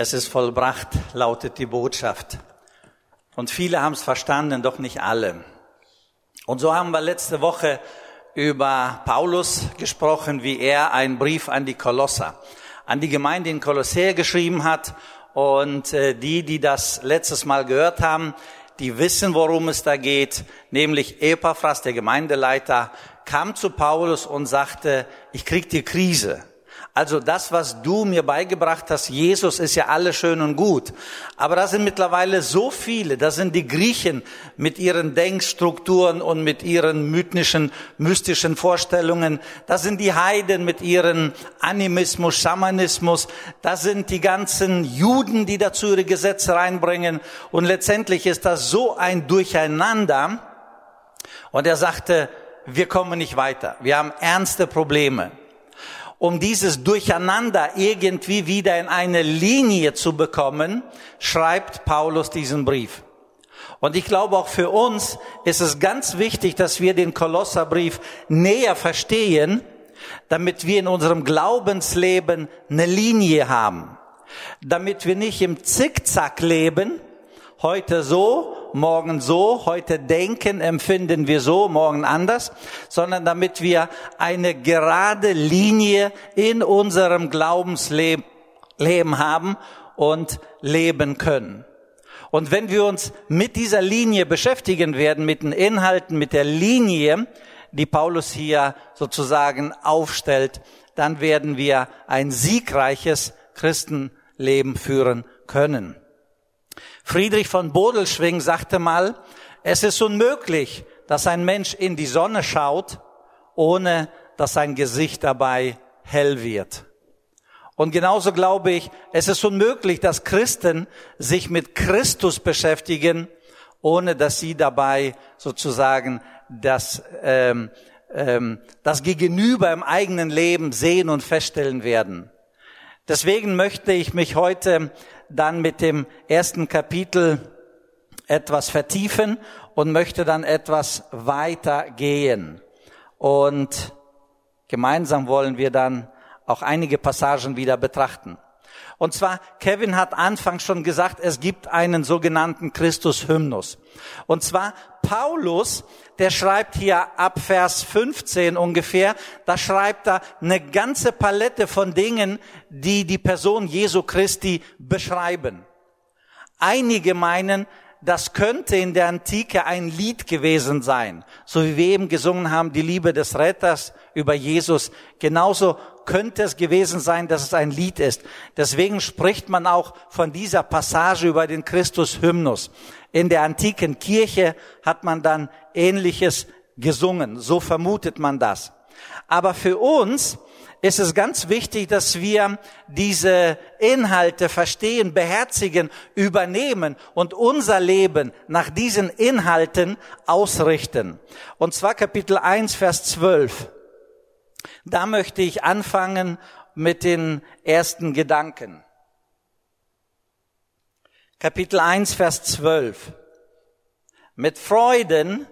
Es ist vollbracht, lautet die Botschaft. Und viele haben es verstanden, doch nicht alle. Und so haben wir letzte Woche über Paulus gesprochen, wie er einen Brief an die Kolosser, an die Gemeinde in Kolossä geschrieben hat. Und äh, die, die das letztes Mal gehört haben, die wissen, worum es da geht, nämlich Epaphras, der Gemeindeleiter, kam zu Paulus und sagte, ich krieg die Krise. Also das, was du mir beigebracht hast, Jesus ist ja alles schön und gut. Aber da sind mittlerweile so viele, da sind die Griechen mit ihren Denkstrukturen und mit ihren mythnischen, mystischen Vorstellungen. Da sind die Heiden mit ihren Animismus, Schamanismus. Da sind die ganzen Juden, die dazu ihre Gesetze reinbringen. Und letztendlich ist das so ein Durcheinander. Und er sagte, wir kommen nicht weiter. Wir haben ernste Probleme um dieses Durcheinander irgendwie wieder in eine Linie zu bekommen, schreibt Paulus diesen Brief. Und ich glaube auch für uns ist es ganz wichtig, dass wir den Kolosserbrief näher verstehen, damit wir in unserem Glaubensleben eine Linie haben. Damit wir nicht im Zickzack leben, heute so, morgen so, heute denken, empfinden wir so, morgen anders, sondern damit wir eine gerade Linie in unserem Glaubensleben Leben haben und leben können. Und wenn wir uns mit dieser Linie beschäftigen werden, mit den Inhalten, mit der Linie, die Paulus hier sozusagen aufstellt, dann werden wir ein siegreiches Christenleben führen können. Friedrich von Bodelschwing sagte mal, es ist unmöglich, dass ein Mensch in die Sonne schaut, ohne dass sein Gesicht dabei hell wird. Und genauso glaube ich, es ist unmöglich, dass Christen sich mit Christus beschäftigen, ohne dass sie dabei sozusagen das, ähm, ähm, das Gegenüber im eigenen Leben sehen und feststellen werden. Deswegen möchte ich mich heute dann mit dem ersten Kapitel etwas vertiefen und möchte dann etwas weiter gehen. Und gemeinsam wollen wir dann auch einige Passagen wieder betrachten. Und zwar, Kevin hat anfangs schon gesagt, es gibt einen sogenannten Christus-Hymnus. Und zwar Paulus, der schreibt hier ab Vers 15 ungefähr, da schreibt er eine ganze Palette von Dingen, die die Person Jesu Christi beschreiben. Einige meinen, das könnte in der Antike ein Lied gewesen sein, so wie wir eben gesungen haben, die Liebe des Retters über Jesus. Genauso könnte es gewesen sein, dass es ein Lied ist. Deswegen spricht man auch von dieser Passage über den Christus-Hymnus. In der antiken Kirche hat man dann Ähnliches gesungen. So vermutet man das. Aber für uns ist es ganz wichtig, dass wir diese Inhalte verstehen, beherzigen, übernehmen und unser Leben nach diesen Inhalten ausrichten. Und zwar Kapitel 1, Vers 12. Da möchte ich anfangen mit den ersten Gedanken. Kapitel 1, Vers 12. Mit Freuden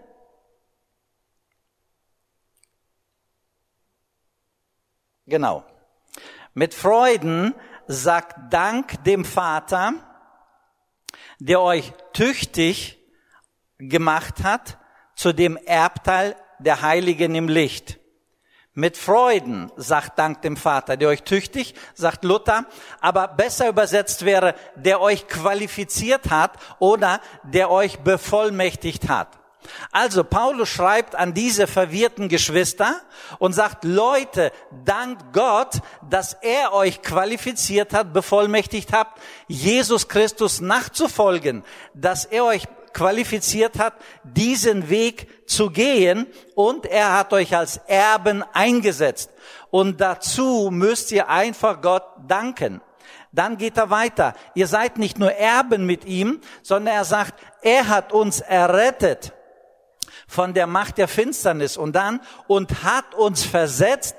Genau. Mit Freuden sagt Dank dem Vater, der euch tüchtig gemacht hat zu dem Erbteil der Heiligen im Licht. Mit Freuden sagt Dank dem Vater, der euch tüchtig, sagt Luther, aber besser übersetzt wäre, der euch qualifiziert hat oder der euch bevollmächtigt hat. Also Paulus schreibt an diese verwirrten Geschwister und sagt, Leute, dankt Gott, dass er euch qualifiziert hat, bevollmächtigt habt, Jesus Christus nachzufolgen, dass er euch qualifiziert hat, diesen Weg zu gehen und er hat euch als Erben eingesetzt. Und dazu müsst ihr einfach Gott danken. Dann geht er weiter. Ihr seid nicht nur Erben mit ihm, sondern er sagt, er hat uns errettet von der Macht der Finsternis und dann und hat uns versetzt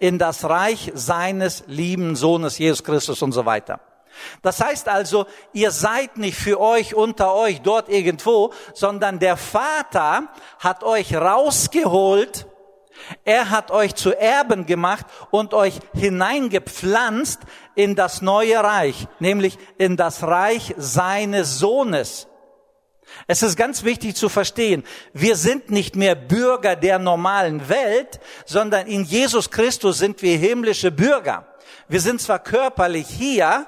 in das Reich seines lieben Sohnes Jesus Christus und so weiter. Das heißt also, ihr seid nicht für euch unter euch dort irgendwo, sondern der Vater hat euch rausgeholt, Er hat euch zu Erben gemacht und euch hineingepflanzt in das neue Reich, nämlich in das Reich seines Sohnes. Es ist ganz wichtig zu verstehen, wir sind nicht mehr Bürger der normalen Welt, sondern in Jesus Christus sind wir himmlische Bürger. Wir sind zwar körperlich hier,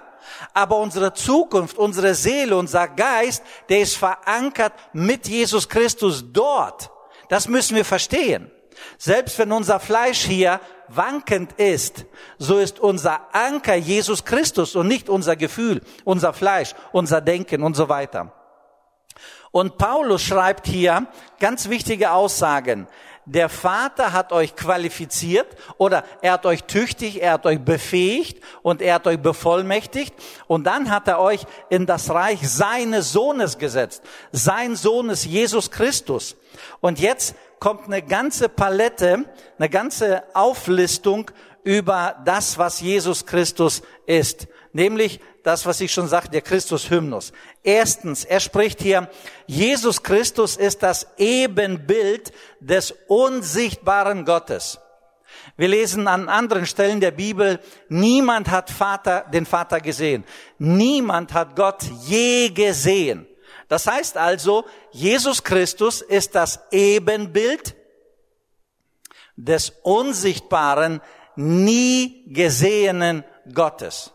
aber unsere Zukunft, unsere Seele, unser Geist, der ist verankert mit Jesus Christus dort. Das müssen wir verstehen. Selbst wenn unser Fleisch hier wankend ist, so ist unser Anker Jesus Christus und nicht unser Gefühl, unser Fleisch, unser Denken und so weiter. Und Paulus schreibt hier ganz wichtige Aussagen. Der Vater hat euch qualifiziert oder er hat euch tüchtig, er hat euch befähigt und er hat euch bevollmächtigt und dann hat er euch in das Reich seines Sohnes gesetzt. Sein Sohn ist Jesus Christus. Und jetzt kommt eine ganze Palette, eine ganze Auflistung über das, was Jesus Christus ist. Nämlich das, was ich schon sagte, der Christus-Hymnus. Erstens, er spricht hier, Jesus Christus ist das Ebenbild des unsichtbaren Gottes. Wir lesen an anderen Stellen der Bibel, niemand hat Vater, den Vater gesehen. Niemand hat Gott je gesehen. Das heißt also, Jesus Christus ist das Ebenbild des unsichtbaren, nie gesehenen Gottes.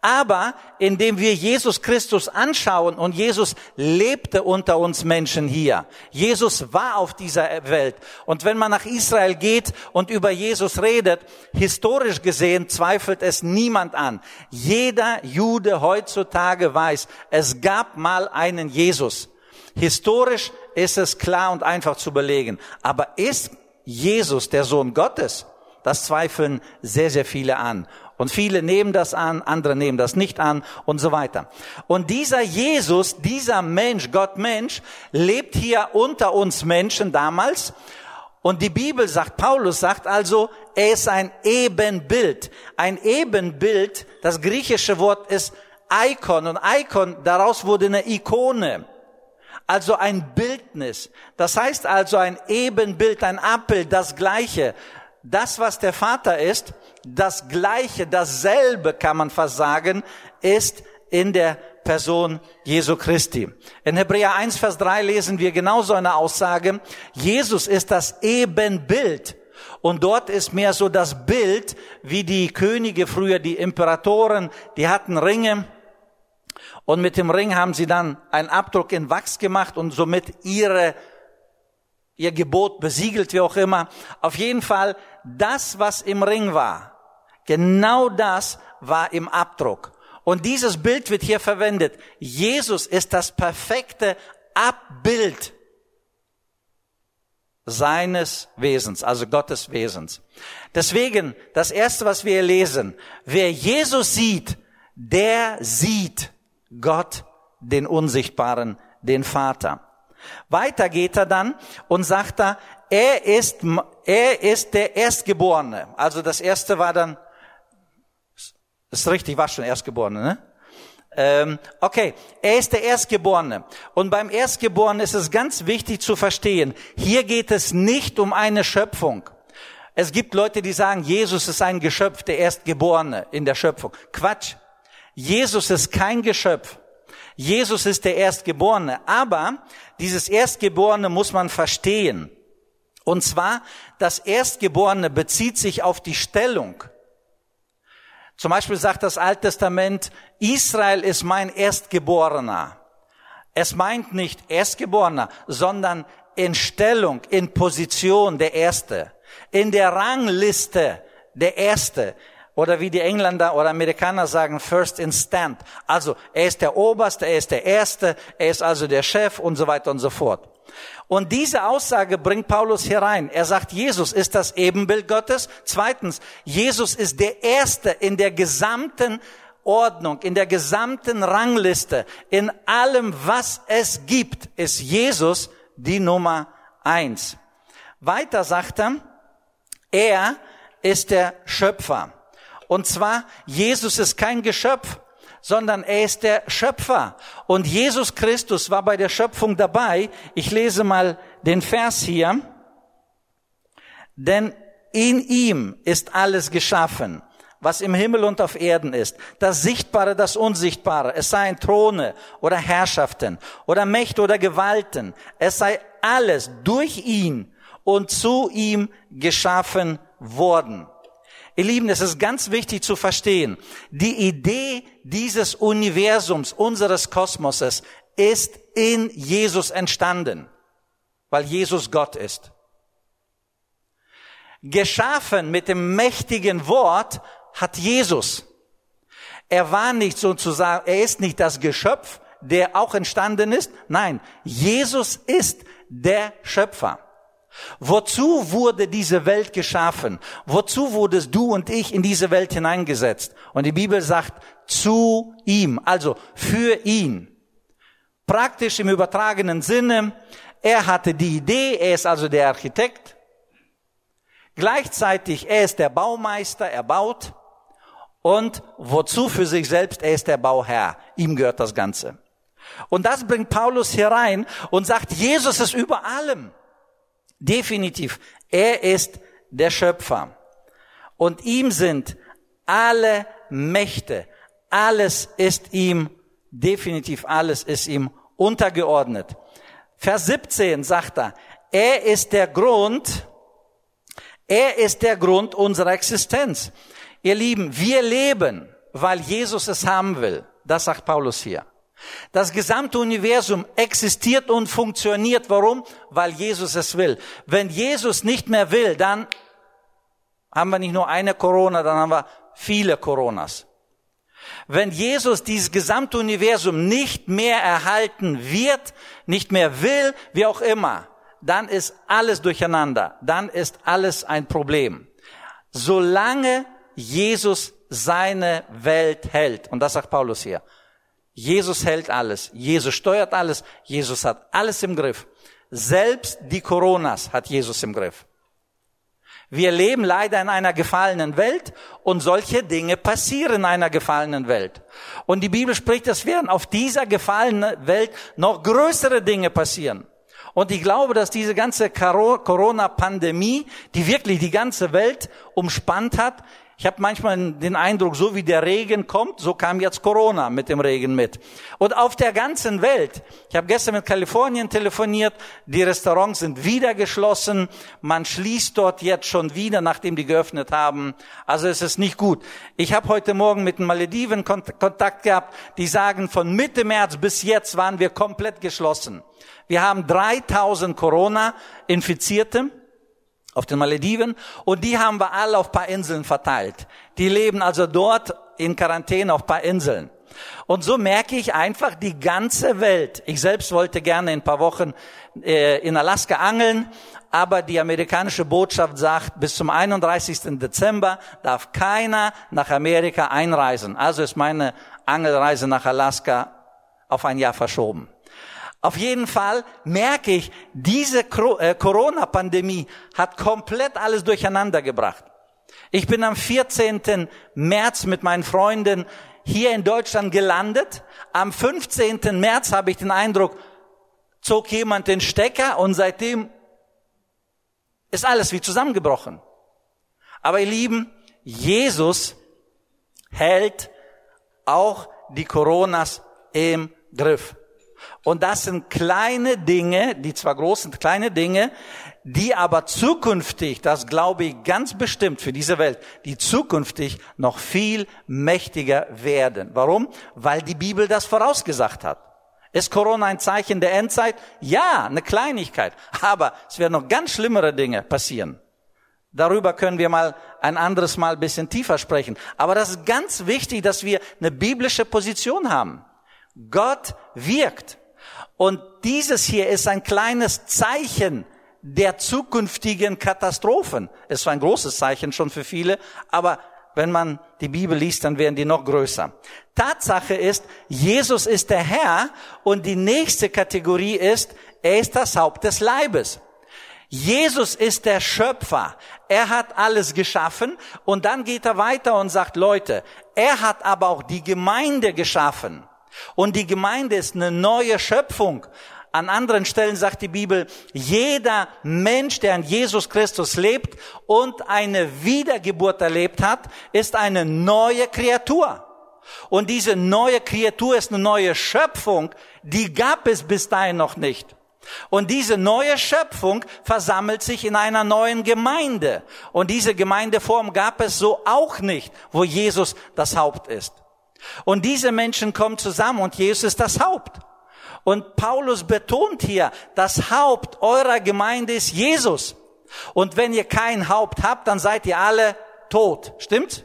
Aber indem wir Jesus Christus anschauen und Jesus lebte unter uns Menschen hier. Jesus war auf dieser Welt. Und wenn man nach Israel geht und über Jesus redet, historisch gesehen zweifelt es niemand an. Jeder Jude heutzutage weiß, es gab mal einen Jesus. Historisch ist es klar und einfach zu belegen. Aber ist Jesus der Sohn Gottes? Das zweifeln sehr, sehr viele an. Und viele nehmen das an, andere nehmen das nicht an und so weiter. Und dieser Jesus, dieser Mensch, Gott Mensch, lebt hier unter uns Menschen damals. Und die Bibel sagt, Paulus sagt also, er ist ein Ebenbild. Ein Ebenbild, das griechische Wort ist Icon. Und Icon, daraus wurde eine Ikone. Also ein Bildnis. Das heißt also ein Ebenbild, ein Abbild, das Gleiche. Das, was der Vater ist, das Gleiche, dasselbe kann man fast sagen, ist in der Person Jesu Christi. In Hebräer 1, Vers 3 lesen wir genauso eine Aussage. Jesus ist das Ebenbild. Und dort ist mehr so das Bild, wie die Könige früher, die Imperatoren, die hatten Ringe. Und mit dem Ring haben sie dann einen Abdruck in Wachs gemacht und somit ihre, ihr Gebot besiegelt, wie auch immer. Auf jeden Fall, das, was im Ring war, Genau das war im Abdruck. Und dieses Bild wird hier verwendet. Jesus ist das perfekte Abbild seines Wesens, also Gottes Wesens. Deswegen, das erste, was wir lesen, wer Jesus sieht, der sieht Gott, den Unsichtbaren, den Vater. Weiter geht er dann und sagt da, er ist, er ist der Erstgeborene. Also das erste war dann das ist richtig, war schon Erstgeborene, ne? Ähm, okay, er ist der Erstgeborene. Und beim Erstgeborenen ist es ganz wichtig zu verstehen, hier geht es nicht um eine Schöpfung. Es gibt Leute, die sagen, Jesus ist ein Geschöpf, der Erstgeborene in der Schöpfung. Quatsch. Jesus ist kein Geschöpf. Jesus ist der Erstgeborene. Aber dieses Erstgeborene muss man verstehen. Und zwar, das Erstgeborene bezieht sich auf die Stellung. Zum Beispiel sagt das Alte Testament, Israel ist mein Erstgeborener. Es meint nicht Erstgeborener, sondern in Stellung, in Position der Erste, in der Rangliste der Erste. Oder wie die Engländer oder Amerikaner sagen, first in stand. Also, er ist der Oberste, er ist der Erste, er ist also der Chef und so weiter und so fort. Und diese Aussage bringt Paulus hier rein. Er sagt, Jesus ist das Ebenbild Gottes. Zweitens, Jesus ist der Erste in der gesamten Ordnung, in der gesamten Rangliste, in allem, was es gibt, ist Jesus die Nummer eins. Weiter sagt er, er ist der Schöpfer. Und zwar, Jesus ist kein Geschöpf, sondern er ist der Schöpfer. Und Jesus Christus war bei der Schöpfung dabei. Ich lese mal den Vers hier. Denn in ihm ist alles geschaffen, was im Himmel und auf Erden ist, das Sichtbare, das Unsichtbare, es seien Throne oder Herrschaften oder Mächte oder Gewalten, es sei alles durch ihn und zu ihm geschaffen worden. Ihr Lieben, es ist ganz wichtig zu verstehen, die Idee dieses Universums, unseres Kosmoses, ist in Jesus entstanden, weil Jesus Gott ist. Geschaffen mit dem mächtigen Wort hat Jesus. Er war nicht sozusagen, er ist nicht das Geschöpf, der auch entstanden ist. Nein, Jesus ist der Schöpfer. Wozu wurde diese Welt geschaffen? Wozu wurdest du und ich in diese Welt hineingesetzt? Und die Bibel sagt, zu ihm, also für ihn. Praktisch im übertragenen Sinne, er hatte die Idee, er ist also der Architekt. Gleichzeitig, er ist der Baumeister, er baut. Und wozu für sich selbst, er ist der Bauherr. Ihm gehört das Ganze. Und das bringt Paulus hier rein und sagt, Jesus ist über allem. Definitiv. Er ist der Schöpfer. Und ihm sind alle Mächte, alles ist ihm, definitiv alles ist ihm untergeordnet. Vers 17 sagt er, er ist der Grund, er ist der Grund unserer Existenz. Ihr Lieben, wir leben, weil Jesus es haben will. Das sagt Paulus hier. Das gesamte Universum existiert und funktioniert. Warum? Weil Jesus es will. Wenn Jesus nicht mehr will, dann haben wir nicht nur eine Corona, dann haben wir viele Coronas. Wenn Jesus dieses gesamte Universum nicht mehr erhalten wird, nicht mehr will, wie auch immer, dann ist alles durcheinander. Dann ist alles ein Problem. Solange Jesus seine Welt hält, und das sagt Paulus hier, Jesus hält alles. Jesus steuert alles. Jesus hat alles im Griff. Selbst die Coronas hat Jesus im Griff. Wir leben leider in einer gefallenen Welt und solche Dinge passieren in einer gefallenen Welt. Und die Bibel spricht, es werden auf dieser gefallenen Welt noch größere Dinge passieren. Und ich glaube, dass diese ganze Corona-Pandemie, die wirklich die ganze Welt umspannt hat, ich habe manchmal den Eindruck, so wie der Regen kommt, so kam jetzt Corona mit dem Regen mit. Und auf der ganzen Welt, ich habe gestern mit Kalifornien telefoniert, die Restaurants sind wieder geschlossen, man schließt dort jetzt schon wieder, nachdem die geöffnet haben. Also es ist nicht gut. Ich habe heute Morgen mit den Malediven Kontakt gehabt, die sagen, von Mitte März bis jetzt waren wir komplett geschlossen. Wir haben 3000 Corona-Infizierte auf den Malediven und die haben wir alle auf paar Inseln verteilt. Die leben also dort in Quarantäne auf paar Inseln. Und so merke ich einfach die ganze Welt. Ich selbst wollte gerne in paar Wochen äh, in Alaska angeln, aber die amerikanische Botschaft sagt, bis zum 31. Dezember darf keiner nach Amerika einreisen. Also ist meine Angelreise nach Alaska auf ein Jahr verschoben. Auf jeden Fall merke ich, diese äh, Corona-Pandemie hat komplett alles durcheinander gebracht. Ich bin am 14. März mit meinen Freunden hier in Deutschland gelandet. Am 15. März habe ich den Eindruck, zog jemand den Stecker und seitdem ist alles wie zusammengebrochen. Aber ihr Lieben, Jesus hält auch die Coronas im Griff. Und das sind kleine Dinge, die zwar groß sind, kleine Dinge, die aber zukünftig, das glaube ich ganz bestimmt für diese Welt, die zukünftig noch viel mächtiger werden. Warum? Weil die Bibel das vorausgesagt hat. Ist Corona ein Zeichen der Endzeit? Ja, eine Kleinigkeit. Aber es werden noch ganz schlimmere Dinge passieren. Darüber können wir mal ein anderes Mal ein bisschen tiefer sprechen. Aber das ist ganz wichtig, dass wir eine biblische Position haben. Gott wirkt. Und dieses hier ist ein kleines Zeichen der zukünftigen Katastrophen. Es war ein großes Zeichen schon für viele, aber wenn man die Bibel liest, dann werden die noch größer. Tatsache ist, Jesus ist der Herr und die nächste Kategorie ist, er ist das Haupt des Leibes. Jesus ist der Schöpfer. Er hat alles geschaffen und dann geht er weiter und sagt, Leute, er hat aber auch die Gemeinde geschaffen. Und die Gemeinde ist eine neue Schöpfung. An anderen Stellen sagt die Bibel, jeder Mensch, der an Jesus Christus lebt und eine Wiedergeburt erlebt hat, ist eine neue Kreatur. Und diese neue Kreatur ist eine neue Schöpfung, die gab es bis dahin noch nicht. Und diese neue Schöpfung versammelt sich in einer neuen Gemeinde. Und diese Gemeindeform gab es so auch nicht, wo Jesus das Haupt ist. Und diese Menschen kommen zusammen und Jesus ist das Haupt. Und Paulus betont hier, das Haupt eurer Gemeinde ist Jesus. Und wenn ihr kein Haupt habt, dann seid ihr alle tot. Stimmt's?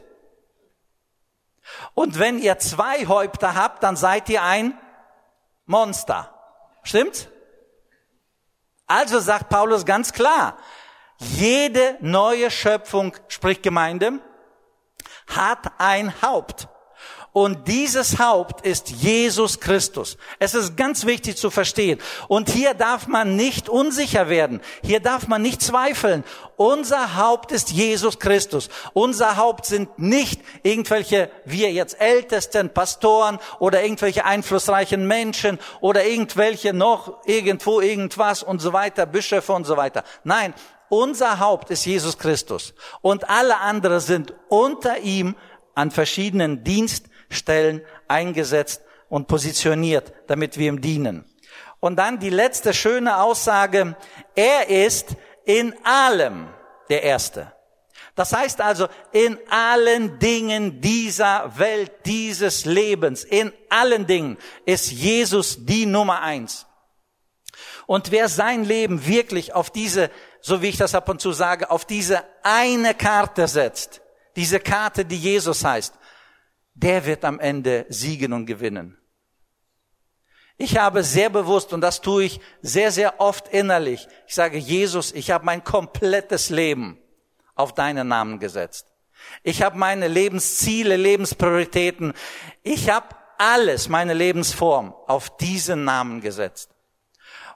Und wenn ihr zwei Häupter habt, dann seid ihr ein Monster. Stimmt's? Also sagt Paulus ganz klar, jede neue Schöpfung, sprich Gemeinde, hat ein Haupt. Und dieses Haupt ist Jesus Christus. Es ist ganz wichtig zu verstehen. Und hier darf man nicht unsicher werden. Hier darf man nicht zweifeln. Unser Haupt ist Jesus Christus. Unser Haupt sind nicht irgendwelche, wir jetzt Ältesten, Pastoren oder irgendwelche einflussreichen Menschen oder irgendwelche noch irgendwo irgendwas und so weiter, Bischöfe und so weiter. Nein, unser Haupt ist Jesus Christus. Und alle anderen sind unter ihm an verschiedenen Dienst Stellen eingesetzt und positioniert, damit wir ihm dienen. Und dann die letzte schöne Aussage, er ist in allem der Erste. Das heißt also, in allen Dingen dieser Welt, dieses Lebens, in allen Dingen ist Jesus die Nummer eins. Und wer sein Leben wirklich auf diese, so wie ich das ab und zu sage, auf diese eine Karte setzt, diese Karte, die Jesus heißt, der wird am Ende siegen und gewinnen. Ich habe sehr bewusst, und das tue ich sehr, sehr oft innerlich, ich sage, Jesus, ich habe mein komplettes Leben auf deinen Namen gesetzt. Ich habe meine Lebensziele, Lebensprioritäten, ich habe alles, meine Lebensform auf diesen Namen gesetzt.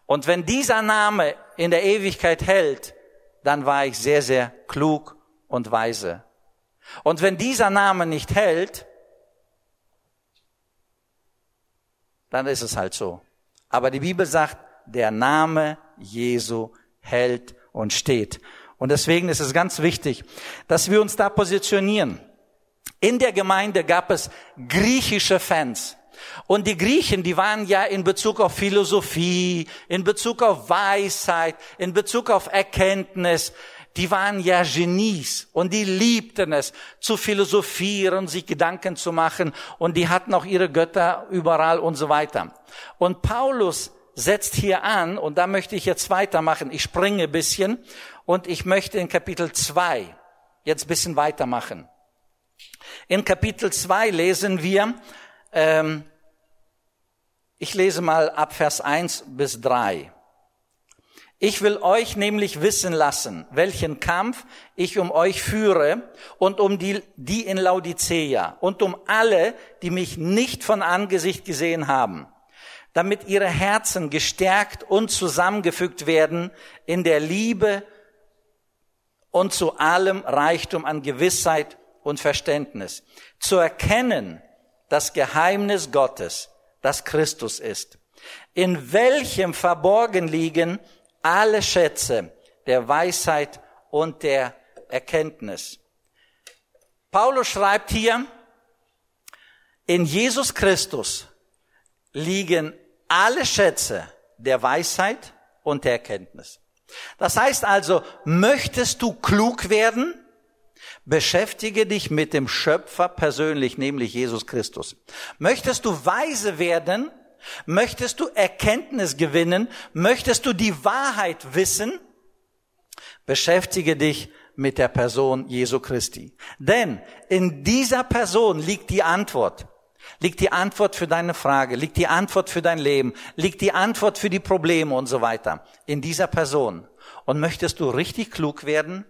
Und wenn dieser Name in der Ewigkeit hält, dann war ich sehr, sehr klug und weise. Und wenn dieser Name nicht hält, dann ist es halt so. Aber die Bibel sagt, der Name Jesu hält und steht. Und deswegen ist es ganz wichtig, dass wir uns da positionieren. In der Gemeinde gab es griechische Fans. Und die Griechen, die waren ja in Bezug auf Philosophie, in Bezug auf Weisheit, in Bezug auf Erkenntnis, die waren ja Genies und die liebten es zu philosophieren, sich Gedanken zu machen und die hatten auch ihre Götter überall und so weiter. Und Paulus setzt hier an und da möchte ich jetzt weitermachen. Ich springe bisschen und ich möchte in Kapitel 2 jetzt bisschen weitermachen. In Kapitel 2 lesen wir, ähm, ich lese mal ab Vers 1 bis 3. Ich will euch nämlich wissen lassen, welchen Kampf ich um euch führe und um die, die in Laodicea und um alle, die mich nicht von Angesicht gesehen haben, damit ihre Herzen gestärkt und zusammengefügt werden in der Liebe und zu allem Reichtum an Gewissheit und Verständnis, zu erkennen das Geheimnis Gottes, das Christus ist, in welchem verborgen liegen alle Schätze der Weisheit und der Erkenntnis. Paulus schreibt hier, in Jesus Christus liegen alle Schätze der Weisheit und der Erkenntnis. Das heißt also, möchtest du klug werden? Beschäftige dich mit dem Schöpfer persönlich, nämlich Jesus Christus. Möchtest du weise werden? Möchtest du Erkenntnis gewinnen? Möchtest du die Wahrheit wissen? Beschäftige dich mit der Person Jesu Christi. Denn in dieser Person liegt die Antwort. Liegt die Antwort für deine Frage, liegt die Antwort für dein Leben, liegt die Antwort für die Probleme und so weiter. In dieser Person. Und möchtest du richtig klug werden?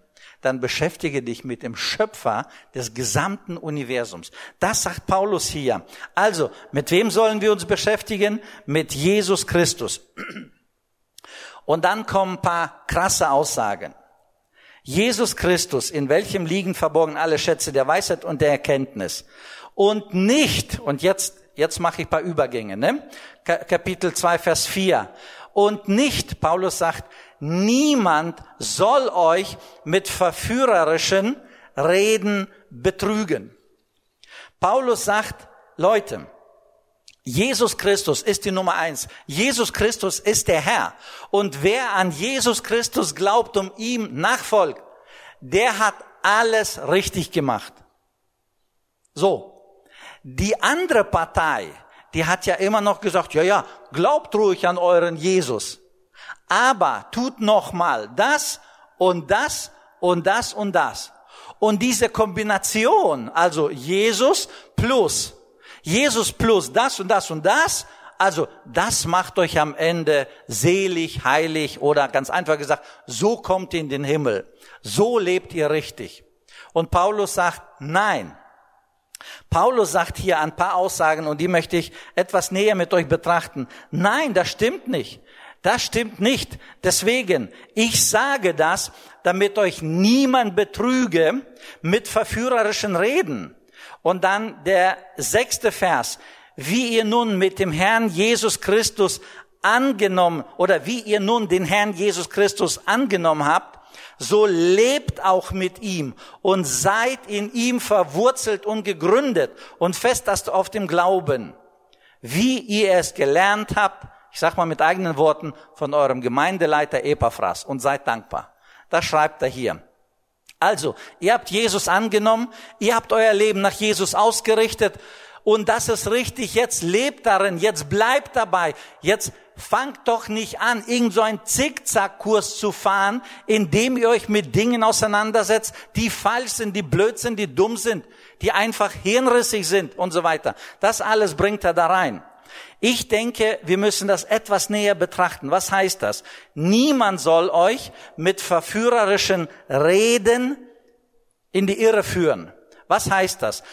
Dann beschäftige dich mit dem Schöpfer des gesamten Universums. Das sagt Paulus hier. Also, mit wem sollen wir uns beschäftigen? Mit Jesus Christus. Und dann kommen ein paar krasse Aussagen. Jesus Christus, in welchem liegen verborgen alle Schätze der Weisheit und der Erkenntnis. Und nicht, und jetzt, jetzt mache ich ein paar Übergänge, ne? Kapitel 2, Vers 4. Und nicht, Paulus sagt, niemand soll euch mit verführerischen Reden betrügen. Paulus sagt, Leute, Jesus Christus ist die Nummer eins. Jesus Christus ist der Herr. Und wer an Jesus Christus glaubt und ihm nachfolgt, der hat alles richtig gemacht. So. Die andere Partei, die hat ja immer noch gesagt, ja, ja, glaubt ruhig an euren Jesus. Aber tut noch mal das und das und das und das. Und diese Kombination, also Jesus plus, Jesus plus das und das und das, also das macht euch am Ende selig, heilig oder ganz einfach gesagt, so kommt ihr in den Himmel. So lebt ihr richtig. Und Paulus sagt, nein. Paulus sagt hier ein paar Aussagen und die möchte ich etwas näher mit euch betrachten. Nein, das stimmt nicht. Das stimmt nicht. Deswegen, ich sage das, damit euch niemand betrüge mit verführerischen Reden. Und dann der sechste Vers. Wie ihr nun mit dem Herrn Jesus Christus angenommen oder wie ihr nun den Herrn Jesus Christus angenommen habt, so lebt auch mit ihm und seid in ihm verwurzelt und gegründet und fest auf dem Glauben, wie ihr es gelernt habt, ich sag mal mit eigenen Worten, von eurem Gemeindeleiter Epaphras und seid dankbar. Das schreibt er hier. Also, ihr habt Jesus angenommen, ihr habt euer Leben nach Jesus ausgerichtet und das ist richtig, jetzt lebt darin, jetzt bleibt dabei, jetzt fangt doch nicht an, irgend so einen Zickzackkurs zu fahren, indem ihr euch mit Dingen auseinandersetzt, die falsch sind, die blöd sind, die dumm sind, die einfach hirnrissig sind und so weiter. Das alles bringt er da rein. Ich denke, wir müssen das etwas näher betrachten. Was heißt das? Niemand soll euch mit verführerischen Reden in die Irre führen. Was heißt das?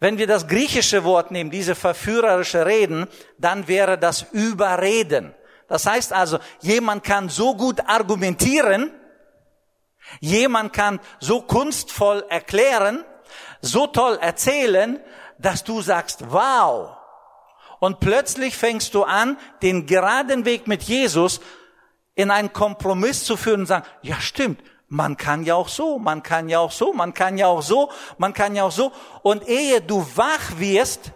Wenn wir das griechische Wort nehmen, diese verführerische Reden, dann wäre das Überreden. Das heißt also, jemand kann so gut argumentieren, jemand kann so kunstvoll erklären, so toll erzählen, dass du sagst, wow, und plötzlich fängst du an, den geraden Weg mit Jesus in einen Kompromiss zu führen und sagen, ja stimmt, man kann ja auch so, man kann ja auch so, man kann ja auch so, man kann ja auch so. Und ehe du wach wirst,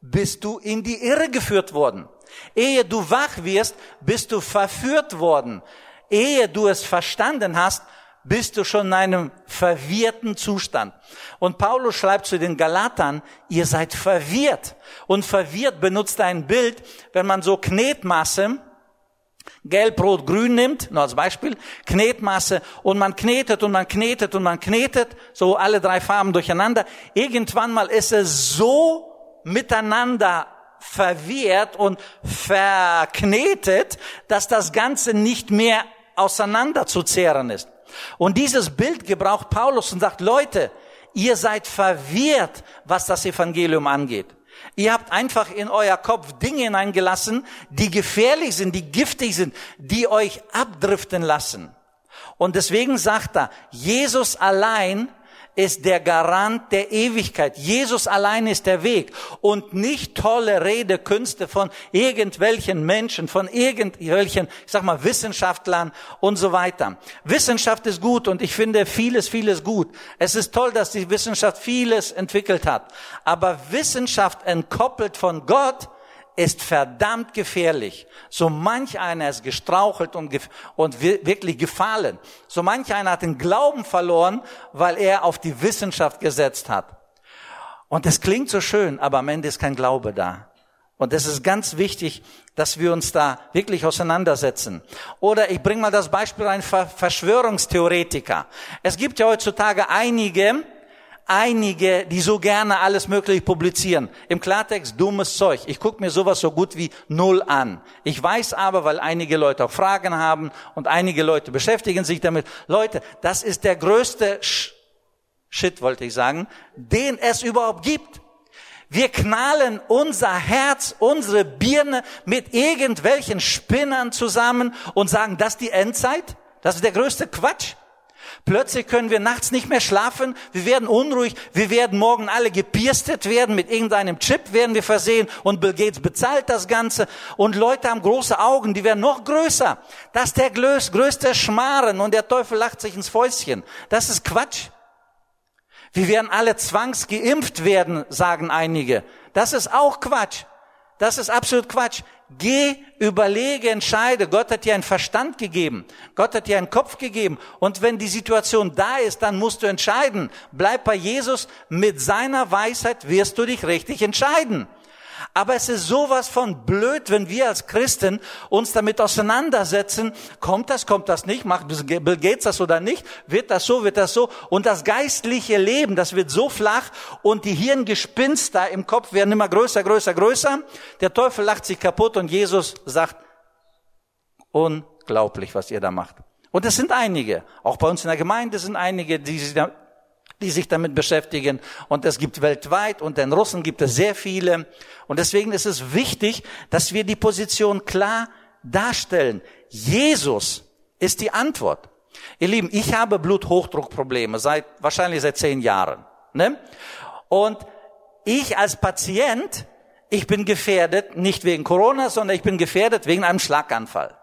bist du in die Irre geführt worden. Ehe du wach wirst, bist du verführt worden. Ehe du es verstanden hast, bist du schon in einem verwirrten Zustand. Und Paulus schreibt zu den Galatern, ihr seid verwirrt. Und verwirrt benutzt ein Bild, wenn man so Knetmasse, Gelb, Rot, Grün nimmt, nur als Beispiel, Knetmasse, und man knetet und man knetet und man knetet, so alle drei Farben durcheinander. Irgendwann mal ist es so miteinander verwirrt und verknetet, dass das Ganze nicht mehr auseinanderzuzehren ist. Und dieses Bild gebraucht Paulus und sagt, Leute, ihr seid verwirrt, was das Evangelium angeht. Ihr habt einfach in euer Kopf Dinge hineingelassen, die gefährlich sind, die giftig sind, die euch abdriften lassen. Und deswegen sagt er, Jesus allein ist der Garant der Ewigkeit. Jesus allein ist der Weg und nicht tolle Redekünste von irgendwelchen Menschen, von irgendwelchen, ich sag mal, Wissenschaftlern und so weiter. Wissenschaft ist gut und ich finde vieles, vieles gut. Es ist toll, dass die Wissenschaft vieles entwickelt hat. Aber Wissenschaft entkoppelt von Gott ist verdammt gefährlich. So manch einer ist gestrauchelt und, und wirklich gefallen. So manch einer hat den Glauben verloren, weil er auf die Wissenschaft gesetzt hat. Und das klingt so schön, aber am Ende ist kein Glaube da. Und es ist ganz wichtig, dass wir uns da wirklich auseinandersetzen. Oder ich bringe mal das Beispiel ein Verschwörungstheoretiker. Es gibt ja heutzutage einige, einige, die so gerne alles Mögliche publizieren. Im Klartext dummes Zeug. Ich gucke mir sowas so gut wie null an. Ich weiß aber, weil einige Leute auch Fragen haben und einige Leute beschäftigen sich damit. Leute, das ist der größte Sch Shit, wollte ich sagen, den es überhaupt gibt. Wir knallen unser Herz, unsere Birne mit irgendwelchen Spinnern zusammen und sagen, das ist die Endzeit? Das ist der größte Quatsch. Plötzlich können wir nachts nicht mehr schlafen, wir werden unruhig, wir werden morgen alle gepirstet werden, mit irgendeinem Chip werden wir versehen und Bill Gates bezahlt das Ganze und Leute haben große Augen, die werden noch größer. Das ist der größte Schmarren und der Teufel lacht sich ins Fäustchen. Das ist Quatsch. Wir werden alle zwangsgeimpft werden, sagen einige. Das ist auch Quatsch. Das ist absolut Quatsch. Geh, überlege, entscheide. Gott hat dir einen Verstand gegeben. Gott hat dir einen Kopf gegeben. Und wenn die Situation da ist, dann musst du entscheiden. Bleib bei Jesus. Mit seiner Weisheit wirst du dich richtig entscheiden. Aber es ist sowas von blöd, wenn wir als Christen uns damit auseinandersetzen. Kommt das, kommt das nicht? Macht Bill das oder nicht? Wird das so, wird das so? Und das geistliche Leben, das wird so flach und die Hirngespinster im Kopf werden immer größer, größer, größer. Der Teufel lacht sich kaputt und Jesus sagt, unglaublich, was ihr da macht. Und es sind einige, auch bei uns in der Gemeinde sind einige, die sich die sich damit beschäftigen. Und es gibt weltweit und den Russen gibt es sehr viele. Und deswegen ist es wichtig, dass wir die Position klar darstellen. Jesus ist die Antwort. Ihr Lieben, ich habe Bluthochdruckprobleme seit, wahrscheinlich seit zehn Jahren. Ne? Und ich als Patient, ich bin gefährdet, nicht wegen Corona, sondern ich bin gefährdet wegen einem Schlaganfall.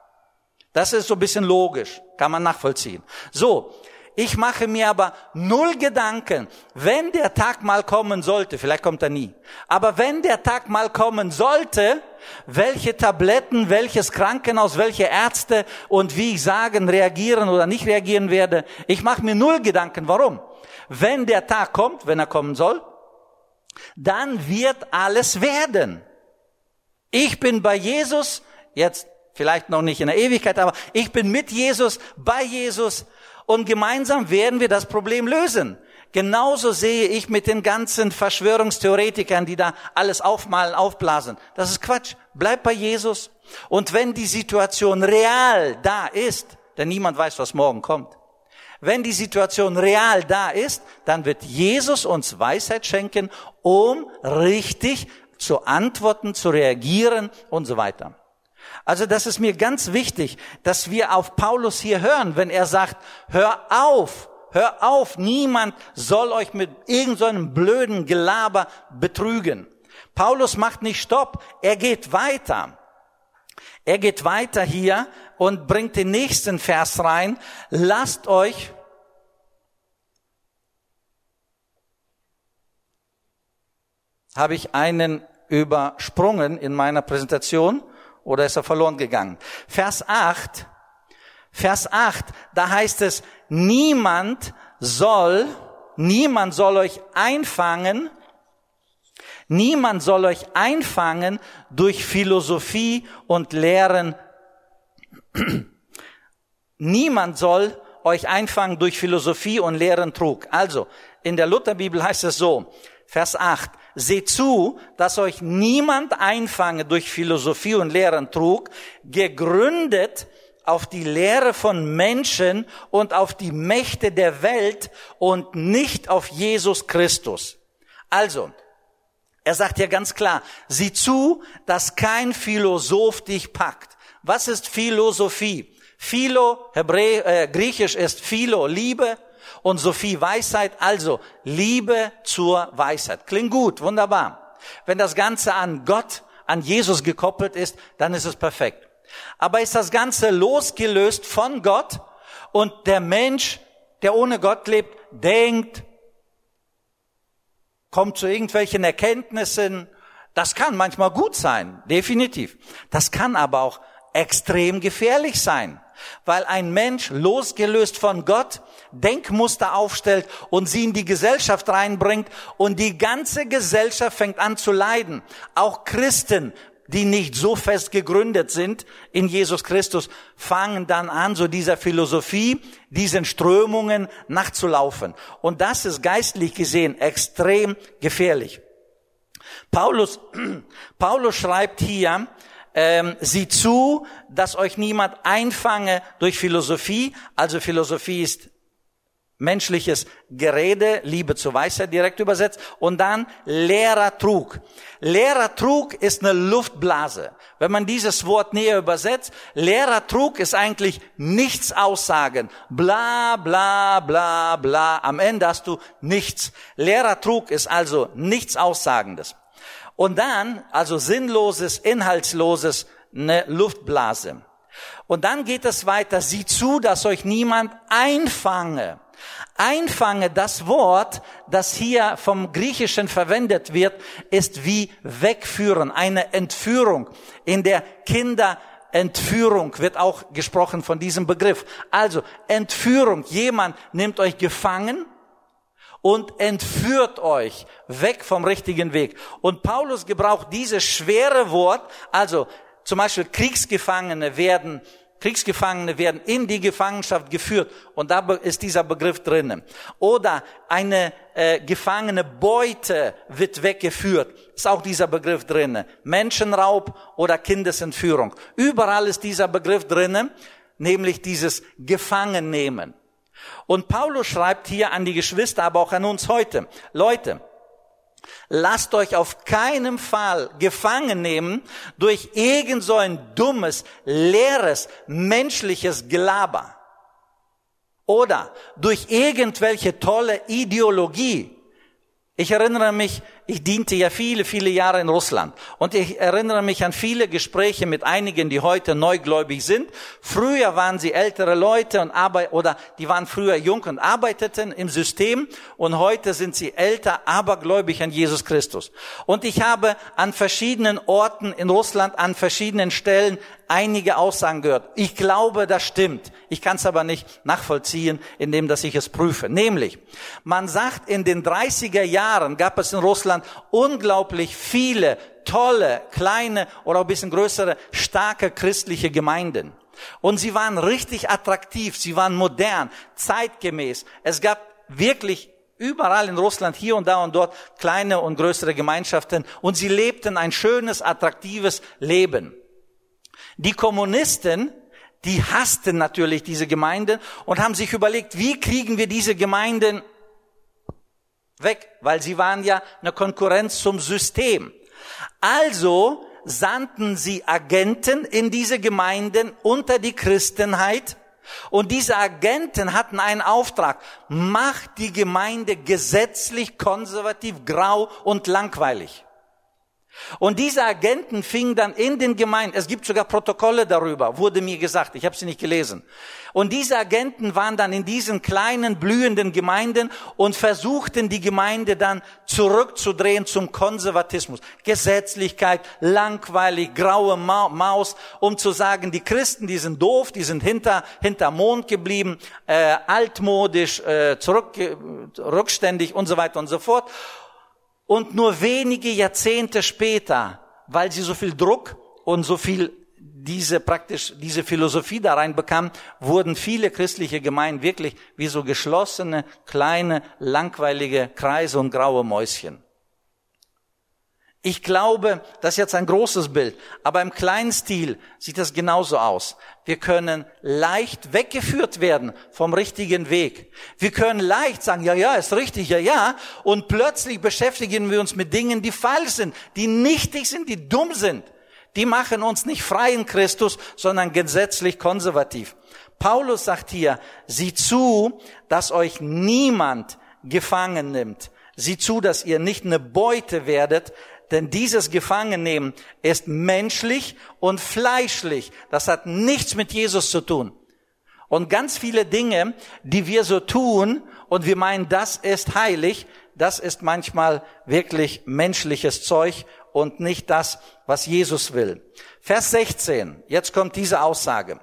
Das ist so ein bisschen logisch, kann man nachvollziehen. So, ich mache mir aber null Gedanken, wenn der Tag mal kommen sollte, vielleicht kommt er nie, aber wenn der Tag mal kommen sollte, welche Tabletten, welches Krankenhaus, welche Ärzte und wie ich sagen, reagieren oder nicht reagieren werde, ich mache mir null Gedanken. Warum? Wenn der Tag kommt, wenn er kommen soll, dann wird alles werden. Ich bin bei Jesus, jetzt vielleicht noch nicht in der Ewigkeit, aber ich bin mit Jesus, bei Jesus und gemeinsam werden wir das Problem lösen. Genauso sehe ich mit den ganzen Verschwörungstheoretikern, die da alles aufmalen, aufblasen. Das ist Quatsch. Bleib bei Jesus. Und wenn die Situation real da ist, denn niemand weiß, was morgen kommt. Wenn die Situation real da ist, dann wird Jesus uns Weisheit schenken, um richtig zu antworten, zu reagieren und so weiter. Also das ist mir ganz wichtig, dass wir auf Paulus hier hören, wenn er sagt, hör auf, hör auf, niemand soll euch mit irgendeinem so blöden Gelaber betrügen. Paulus macht nicht Stopp, er geht weiter. Er geht weiter hier und bringt den nächsten Vers rein. Lasst euch habe ich einen übersprungen in meiner Präsentation. Oder ist er verloren gegangen? Vers 8, Vers 8, da heißt es, niemand soll, niemand soll euch einfangen, niemand soll euch einfangen durch Philosophie und Lehren. niemand soll euch einfangen durch Philosophie und Lehren Trug. Also, in der Lutherbibel heißt es so, Vers 8, Seht zu, dass euch niemand einfange durch Philosophie und Lehren trug, gegründet auf die Lehre von Menschen und auf die Mächte der Welt und nicht auf Jesus Christus. Also, er sagt ja ganz klar, sieh zu, dass kein Philosoph dich packt. Was ist Philosophie? Philo, Hebrä äh, Griechisch ist Philo, Liebe, und Sophie Weisheit, also Liebe zur Weisheit. Klingt gut, wunderbar. Wenn das Ganze an Gott, an Jesus gekoppelt ist, dann ist es perfekt. Aber ist das Ganze losgelöst von Gott und der Mensch, der ohne Gott lebt, denkt, kommt zu irgendwelchen Erkenntnissen, das kann manchmal gut sein, definitiv. Das kann aber auch extrem gefährlich sein, weil ein Mensch losgelöst von Gott Denkmuster aufstellt und sie in die Gesellschaft reinbringt und die ganze Gesellschaft fängt an zu leiden. Auch Christen, die nicht so fest gegründet sind in Jesus Christus, fangen dann an, so dieser Philosophie, diesen Strömungen nachzulaufen. Und das ist geistlich gesehen extrem gefährlich. Paulus, Paulus schreibt hier, ähm, sieh zu, dass euch niemand einfange durch Philosophie. Also Philosophie ist menschliches Gerede, Liebe zur Weisheit direkt übersetzt, und dann leerer Trug. Leerer Trug ist eine Luftblase. Wenn man dieses Wort näher übersetzt, leerer Trug ist eigentlich nichts aussagen. Bla, bla, bla, bla. Am Ende hast du nichts. Leerer Trug ist also nichts Aussagendes. Und dann, also sinnloses, inhaltsloses, eine Luftblase. Und dann geht es weiter, sieh zu, dass euch niemand einfange. Einfange, das Wort, das hier vom Griechischen verwendet wird, ist wie wegführen, eine Entführung. In der Kinderentführung wird auch gesprochen von diesem Begriff. Also Entführung, jemand nimmt euch gefangen und entführt euch weg vom richtigen Weg. Und Paulus gebraucht dieses schwere Wort, also zum Beispiel Kriegsgefangene werden Kriegsgefangene werden in die Gefangenschaft geführt und da ist dieser Begriff drinnen. Oder eine äh, gefangene Beute wird weggeführt, ist auch dieser Begriff drinnen. Menschenraub oder Kindesentführung. Überall ist dieser Begriff drinnen, nämlich dieses Gefangennehmen. Und Paulus schreibt hier an die Geschwister, aber auch an uns heute, Leute, Lasst euch auf keinen Fall gefangen nehmen durch irgend so ein dummes, leeres, menschliches Gelaber. Oder durch irgendwelche tolle Ideologie. Ich erinnere mich, ich diente ja viele, viele Jahre in Russland und ich erinnere mich an viele Gespräche mit einigen, die heute neugläubig sind. Früher waren sie ältere Leute und arbeit oder die waren früher jung und arbeiteten im System und heute sind sie älter, aber gläubig an Jesus Christus. Und ich habe an verschiedenen Orten in Russland, an verschiedenen Stellen einige Aussagen gehört. Ich glaube, das stimmt. Ich kann es aber nicht nachvollziehen, indem dass ich es prüfe. Nämlich, man sagt, in den 30er Jahren gab es in Russland unglaublich viele tolle, kleine oder ein bisschen größere, starke christliche Gemeinden. Und sie waren richtig attraktiv, sie waren modern, zeitgemäß. Es gab wirklich überall in Russland, hier und da und dort, kleine und größere Gemeinschaften und sie lebten ein schönes, attraktives Leben. Die Kommunisten, die hassten natürlich diese Gemeinden und haben sich überlegt, wie kriegen wir diese Gemeinden weg, weil sie waren ja eine Konkurrenz zum System. Also sandten sie Agenten in diese Gemeinden unter die Christenheit und diese Agenten hatten einen Auftrag, macht die Gemeinde gesetzlich konservativ, grau und langweilig. Und diese Agenten fingen dann in den Gemeinden, es gibt sogar Protokolle darüber, wurde mir gesagt, ich habe sie nicht gelesen. Und diese Agenten waren dann in diesen kleinen blühenden Gemeinden und versuchten die Gemeinde dann zurückzudrehen zum Konservatismus. Gesetzlichkeit, langweilig, graue Maus, um zu sagen, die Christen, die sind doof, die sind hinter, hinter Mond geblieben, äh, altmodisch, äh, zurück, rückständig und so weiter und so fort. Und nur wenige Jahrzehnte später, weil sie so viel Druck und so viel diese praktisch diese Philosophie da reinbekam, wurden viele christliche Gemeinden wirklich wie so geschlossene, kleine, langweilige Kreise und graue Mäuschen. Ich glaube, das ist jetzt ein großes Bild, aber im kleinen Stil sieht das genauso aus. Wir können leicht weggeführt werden vom richtigen Weg. Wir können leicht sagen, ja, ja, ist richtig, ja, ja, und plötzlich beschäftigen wir uns mit Dingen, die falsch sind, die nichtig sind, die dumm sind. Die machen uns nicht frei in Christus, sondern gesetzlich konservativ. Paulus sagt hier, sieh zu, dass euch niemand gefangen nimmt. Sieh zu, dass ihr nicht eine Beute werdet, denn dieses Gefangennehmen ist menschlich und fleischlich. Das hat nichts mit Jesus zu tun. Und ganz viele Dinge, die wir so tun und wir meinen, das ist heilig, das ist manchmal wirklich menschliches Zeug und nicht das, was Jesus will. Vers 16, jetzt kommt diese Aussage.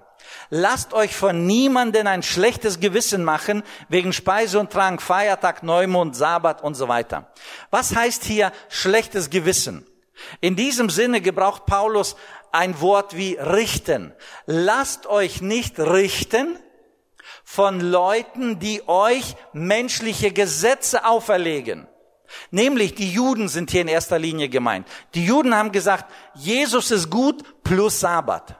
Lasst euch von niemanden ein schlechtes Gewissen machen wegen Speise und Trank, Feiertag, Neumond, Sabbat und so weiter. Was heißt hier schlechtes Gewissen? In diesem Sinne gebraucht Paulus ein Wort wie richten. Lasst euch nicht richten von Leuten, die euch menschliche Gesetze auferlegen. Nämlich die Juden sind hier in erster Linie gemeint. Die Juden haben gesagt, Jesus ist gut plus Sabbat.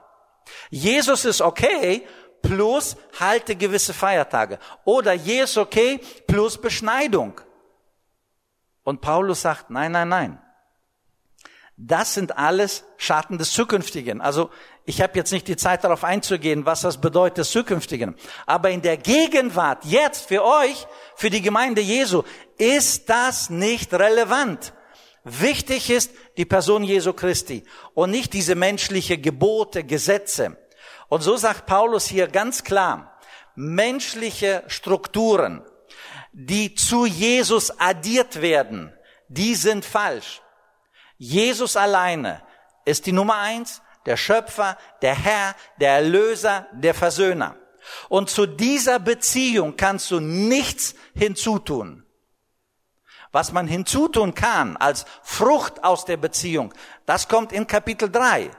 Jesus ist okay, plus halte gewisse Feiertage. Oder je ist okay plus Beschneidung. Und Paulus sagt, nein, nein, nein. Das sind alles Schatten des Zukünftigen. Also ich habe jetzt nicht die Zeit darauf einzugehen, was das bedeutet des Zukünftigen. Aber in der Gegenwart, jetzt für euch, für die Gemeinde Jesu, ist das nicht relevant. Wichtig ist die Person Jesu Christi und nicht diese menschliche Gebote, Gesetze. Und so sagt Paulus hier ganz klar, menschliche Strukturen, die zu Jesus addiert werden, die sind falsch. Jesus alleine ist die Nummer eins, der Schöpfer, der Herr, der Erlöser, der Versöhner. Und zu dieser Beziehung kannst du nichts hinzutun. Was man hinzutun kann als Frucht aus der Beziehung, das kommt in Kapitel 3.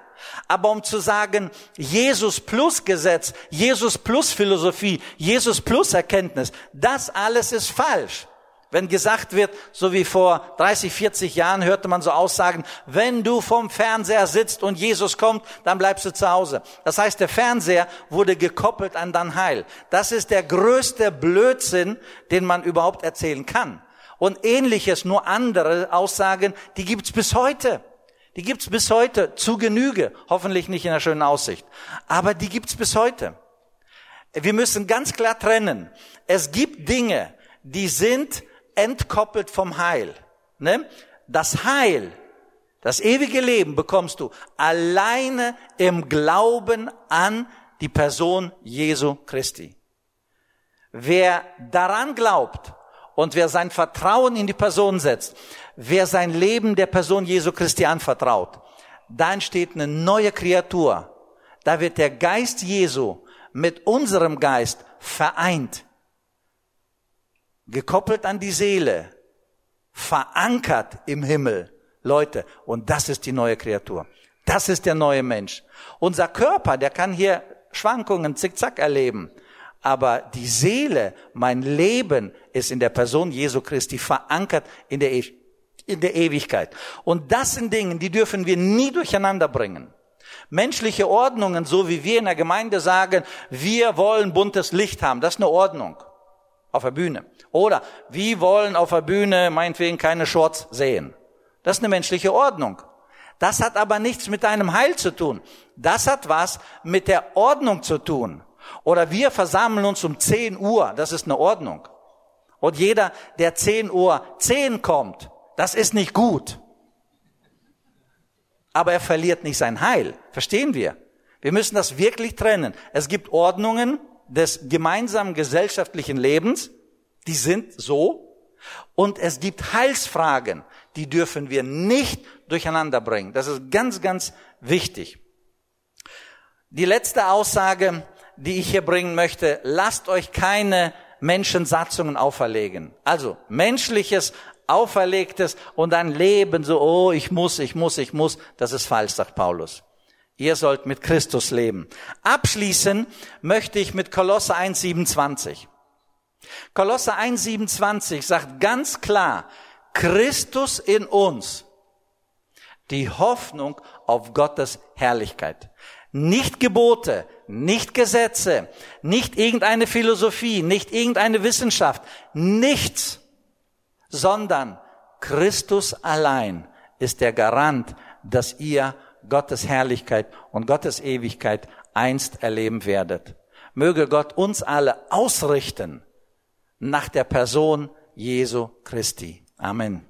Aber um zu sagen, Jesus plus Gesetz, Jesus plus Philosophie, Jesus plus Erkenntnis, das alles ist falsch. Wenn gesagt wird, so wie vor 30, 40 Jahren hörte man so Aussagen, wenn du vom Fernseher sitzt und Jesus kommt, dann bleibst du zu Hause. Das heißt, der Fernseher wurde gekoppelt an dein Heil. Das ist der größte Blödsinn, den man überhaupt erzählen kann. Und ähnliches, nur andere Aussagen, die gibt's bis heute. Die gibt's bis heute zu Genüge. Hoffentlich nicht in einer schönen Aussicht. Aber die gibt's bis heute. Wir müssen ganz klar trennen. Es gibt Dinge, die sind entkoppelt vom Heil. Ne? Das Heil, das ewige Leben bekommst du alleine im Glauben an die Person Jesu Christi. Wer daran glaubt und wer sein Vertrauen in die Person setzt, wer sein Leben der Person Jesu Christi anvertraut, da entsteht eine neue Kreatur. Da wird der Geist Jesu mit unserem Geist vereint gekoppelt an die Seele, verankert im Himmel. Leute, und das ist die neue Kreatur. Das ist der neue Mensch. Unser Körper, der kann hier Schwankungen, zickzack erleben. Aber die Seele, mein Leben ist in der Person Jesu Christi verankert in der, e in der Ewigkeit. Und das sind Dinge, die dürfen wir nie durcheinander bringen. Menschliche Ordnungen, so wie wir in der Gemeinde sagen, wir wollen buntes Licht haben, das ist eine Ordnung auf der Bühne. Oder wie wollen auf der Bühne meinetwegen keine Shorts sehen. Das ist eine menschliche Ordnung. Das hat aber nichts mit deinem Heil zu tun. Das hat was mit der Ordnung zu tun. Oder wir versammeln uns um 10 Uhr. Das ist eine Ordnung. Und jeder, der 10 Uhr 10 kommt, das ist nicht gut. Aber er verliert nicht sein Heil. Verstehen wir? Wir müssen das wirklich trennen. Es gibt Ordnungen des gemeinsamen gesellschaftlichen Lebens die sind so. Und es gibt Heilsfragen, die dürfen wir nicht durcheinander bringen. Das ist ganz, ganz wichtig. Die letzte Aussage, die ich hier bringen möchte, lasst euch keine Menschensatzungen auferlegen. Also menschliches, auferlegtes und ein Leben so, oh, ich muss, ich muss, ich muss, das ist falsch, sagt Paulus. Ihr sollt mit Christus leben. Abschließen möchte ich mit Kolosse 1,27. Kolosser 1,27 sagt ganz klar, Christus in uns, die Hoffnung auf Gottes Herrlichkeit. Nicht Gebote, nicht Gesetze, nicht irgendeine Philosophie, nicht irgendeine Wissenschaft, nichts, sondern Christus allein ist der Garant, dass ihr Gottes Herrlichkeit und Gottes Ewigkeit einst erleben werdet. Möge Gott uns alle ausrichten nach der Person Jesu Christi. Amen.